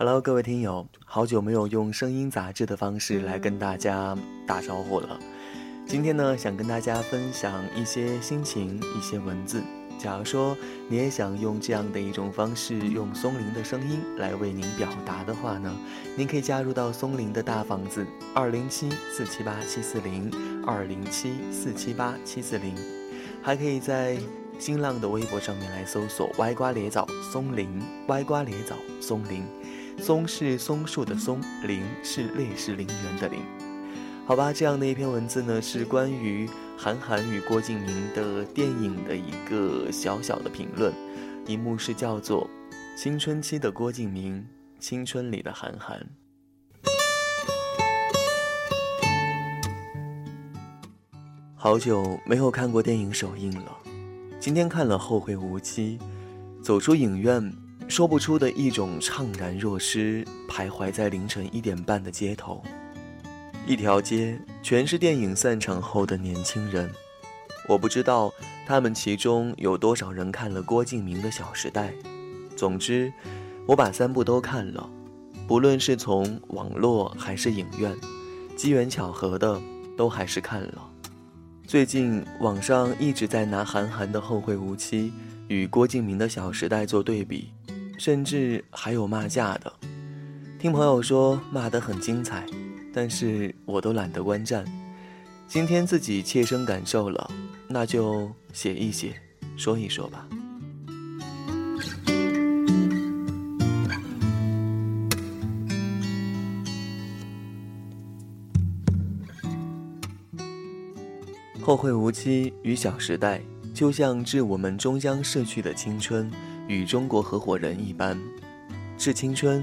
Hello，各位听友，好久没有用声音杂志的方式来跟大家打招呼了。今天呢，想跟大家分享一些心情、一些文字。假如说你也想用这样的一种方式，用松林的声音来为您表达的话呢，您可以加入到松林的大房子二零七四七八七四零二零七四七八七四零，还可以在新浪的微博上面来搜索“歪瓜裂枣松林”，歪瓜裂枣松林。松是松树的松，林是烈士陵园的陵。好吧，这样的一篇文字呢，是关于韩寒与郭敬明的电影的一个小小的评论。题目是叫做《青春期的郭敬明，青春里的韩寒》。好久没有看过电影首映了，今天看了《后会无期》，走出影院。说不出的一种怅然若失，徘徊在凌晨一点半的街头，一条街全是电影散场后的年轻人。我不知道他们其中有多少人看了郭敬明的《小时代》。总之，我把三部都看了，不论是从网络还是影院，机缘巧合的都还是看了。最近网上一直在拿韩寒的《后会无期》与郭敬明的《小时代》做对比。甚至还有骂架的，听朋友说骂得很精彩，但是我都懒得观战。今天自己切身感受了，那就写一写，说一说吧。后会无期与小时代，就像致我们终将逝去的青春。与中国合伙人一般，致青春，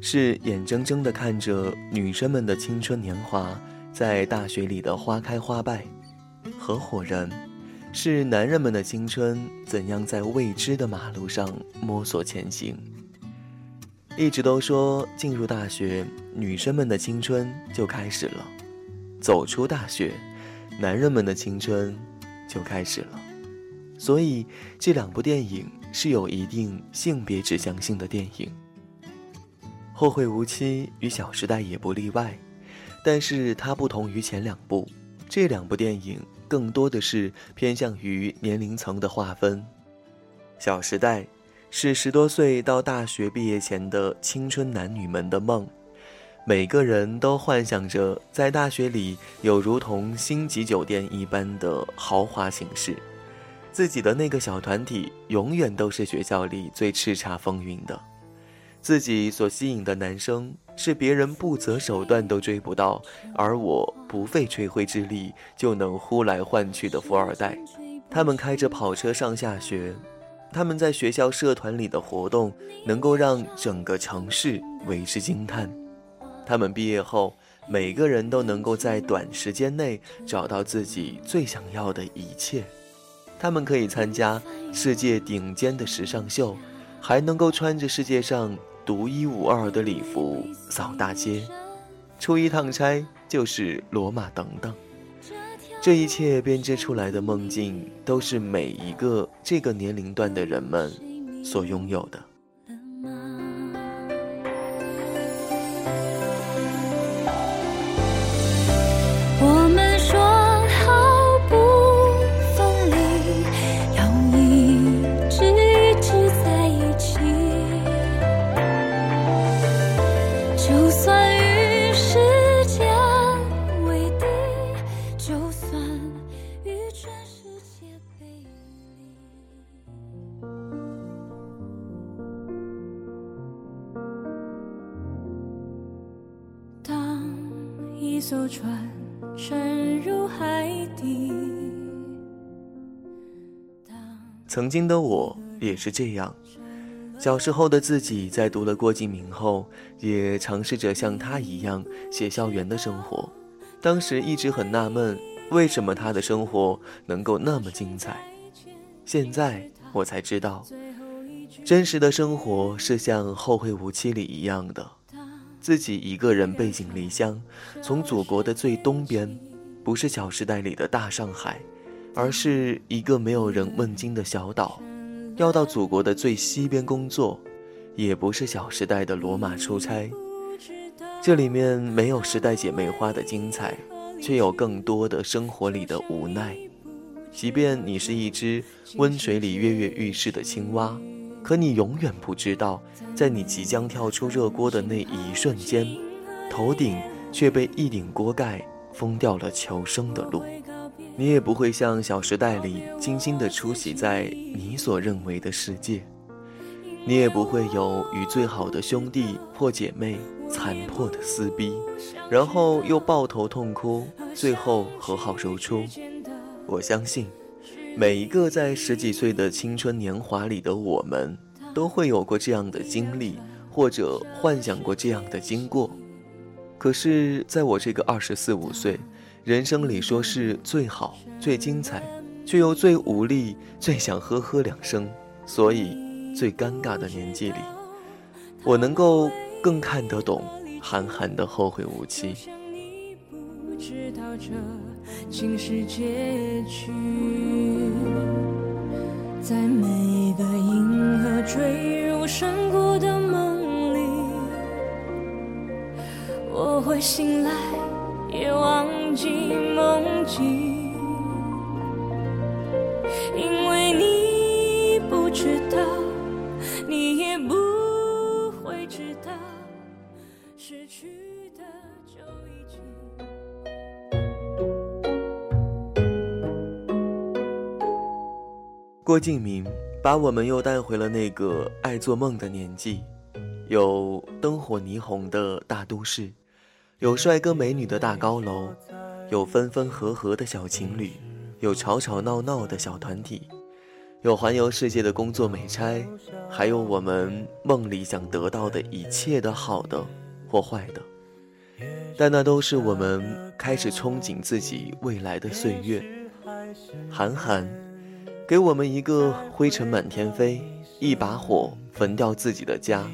是眼睁睁地看着女生们的青春年华在大学里的花开花败；合伙人，是男人们的青春怎样在未知的马路上摸索前行。一直都说进入大学，女生们的青春就开始了；走出大学，男人们的青春就开始了。所以这两部电影。是有一定性别指向性的电影，《后会无期》与《小时代》也不例外，但是它不同于前两部，这两部电影更多的是偏向于年龄层的划分，《小时代》是十多岁到大学毕业前的青春男女们的梦，每个人都幻想着在大学里有如同星级酒店一般的豪华形式。自己的那个小团体永远都是学校里最叱咤风云的，自己所吸引的男生是别人不择手段都追不到，而我不费吹灰之力就能呼来唤去的富二代。他们开着跑车上下学，他们在学校社团里的活动能够让整个城市为之惊叹。他们毕业后，每个人都能够在短时间内找到自己最想要的一切。他们可以参加世界顶尖的时尚秀，还能够穿着世界上独一无二的礼服扫大街，出一趟差就是罗马等等。这一切编织出来的梦境，都是每一个这个年龄段的人们所拥有的。就算与全世界背离，当一艘船沉入海底。曾经的我也是这样，小时候的自己在读了郭敬明后，也尝试着像他一样写校园的生活。当时一直很纳闷，为什么他的生活能够那么精彩。现在我才知道，真实的生活是像《后会无期》里一样的。自己一个人背井离乡，从祖国的最东边，不是《小时代》里的大上海，而是一个没有人问津的小岛，要到祖国的最西边工作，也不是《小时代》的罗马出差。这里面没有时代姐妹花的精彩，却有更多的生活里的无奈。即便你是一只温水里跃跃欲试的青蛙，可你永远不知道，在你即将跳出热锅的那一瞬间，头顶却被一顶锅盖封掉了求生的路。你也不会像《小时代》里精心的出席在你所认为的世界，你也不会有与最好的兄弟或姐妹。残破的撕逼，然后又抱头痛哭，最后和好如初。我相信，每一个在十几岁的青春年华里的我们，都会有过这样的经历，或者幻想过这样的经过。可是，在我这个二十四五岁，人生里说是最好、最精彩，却又最无力、最想呵呵两声，所以最尴尬的年纪里，我能够。更看得懂韩寒的后会无期。在每个银河坠入山谷的梦里，我会醒来也忘记梦境。郭敬明把我们又带回了那个爱做梦的年纪，有灯火霓虹的大都市，有帅哥美女的大高楼，有分分合合的小情侣，有吵吵闹闹的小团体，有环游世界的工作美差，还有我们梦里想得到的一切的好的或坏的。但那都是我们开始憧憬自己未来的岁月。韩寒。给我们一个灰尘满天飞，一把火焚掉自己的家。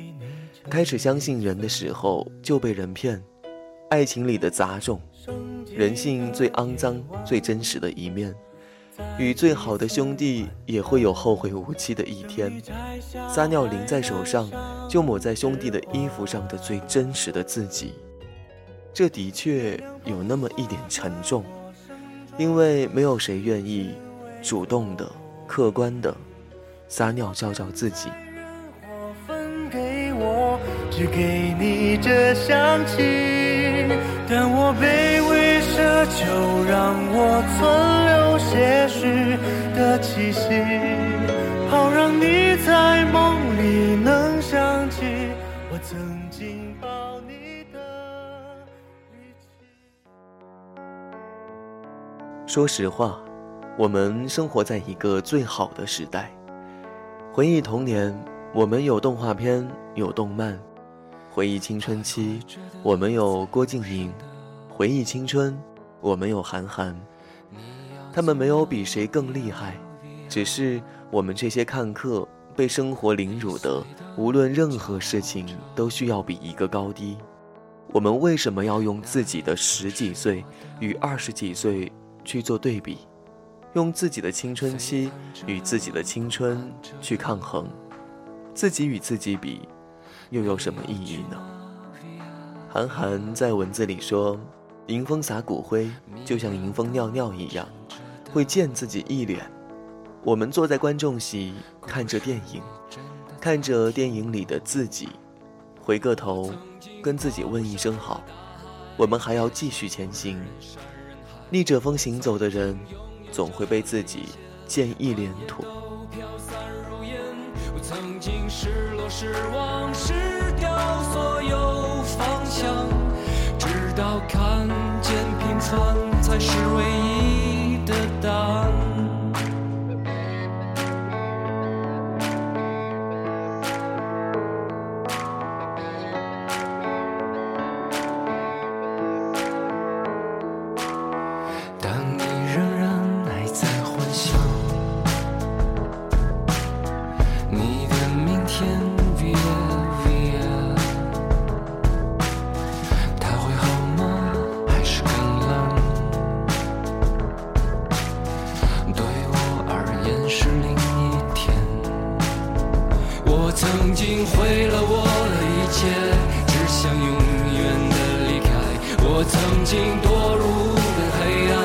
开始相信人的时候就被人骗，爱情里的杂种，人性最肮脏、最真实的一面。与最好的兄弟也会有后会无期的一天。撒尿淋在手上，就抹在兄弟的衣服上的最真实的自己。这的确有那么一点沉重，因为没有谁愿意主动的。客观的撒尿照照自己分给我只给你这香气但我卑就让我存留些许的气息好让你在梦里能想起我曾经抱你的语气说实话我们生活在一个最好的时代，回忆童年，我们有动画片，有动漫；回忆青春期，我们有郭敬明；回忆青春，我们有韩寒。他们没有比谁更厉害，只是我们这些看客被生活凌辱的，无论任何事情都需要比一个高低。我们为什么要用自己的十几岁与二十几岁去做对比？用自己的青春期与自己的青春去抗衡，自己与自己比，又有什么意义呢？韩寒在文字里说：“迎风撒骨灰，就像迎风尿尿一样，会溅自己一脸。”我们坐在观众席看着电影，看着电影里的自己，回个头，跟自己问一声好，我们还要继续前行。逆着风行走的人。总会被自己溅一脸土。曾经失落、失望、失掉所有方向，直到看见平凡才是唯一的答案。经毁了我的一切，只想永远的离开。我曾经堕入的黑暗，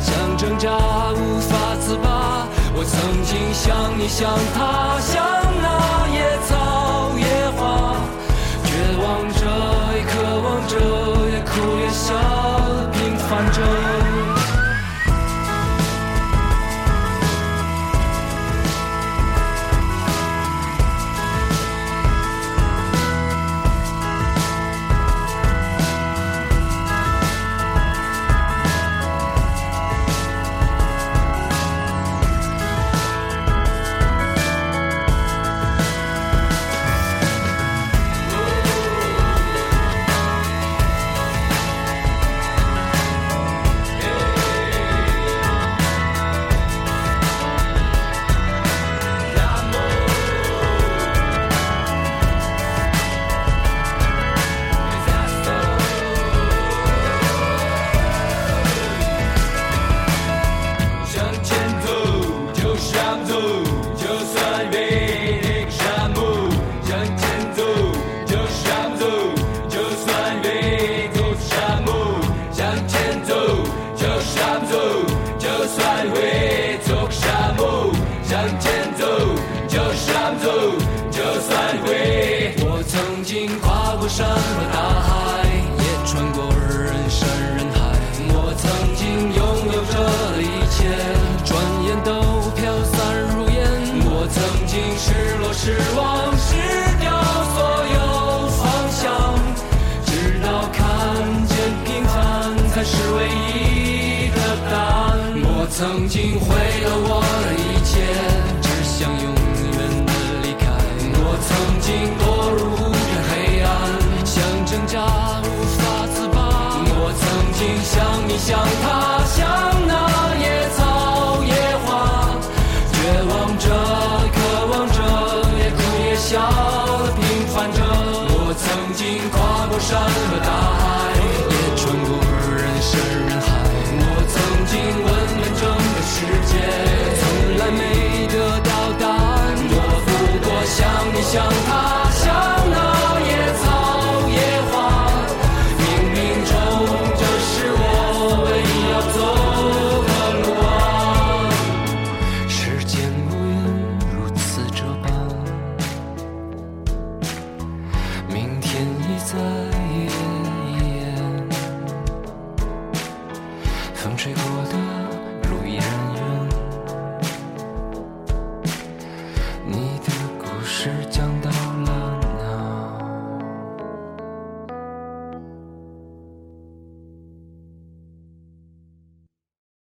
想挣扎无法自拔。我曾经像你，像他，像那野草野花，绝望着，也渴望着，也哭也笑，平凡着。曾经像你像他像那野草野花，绝望着渴望着也哭也笑的平凡着。我曾经跨过山和在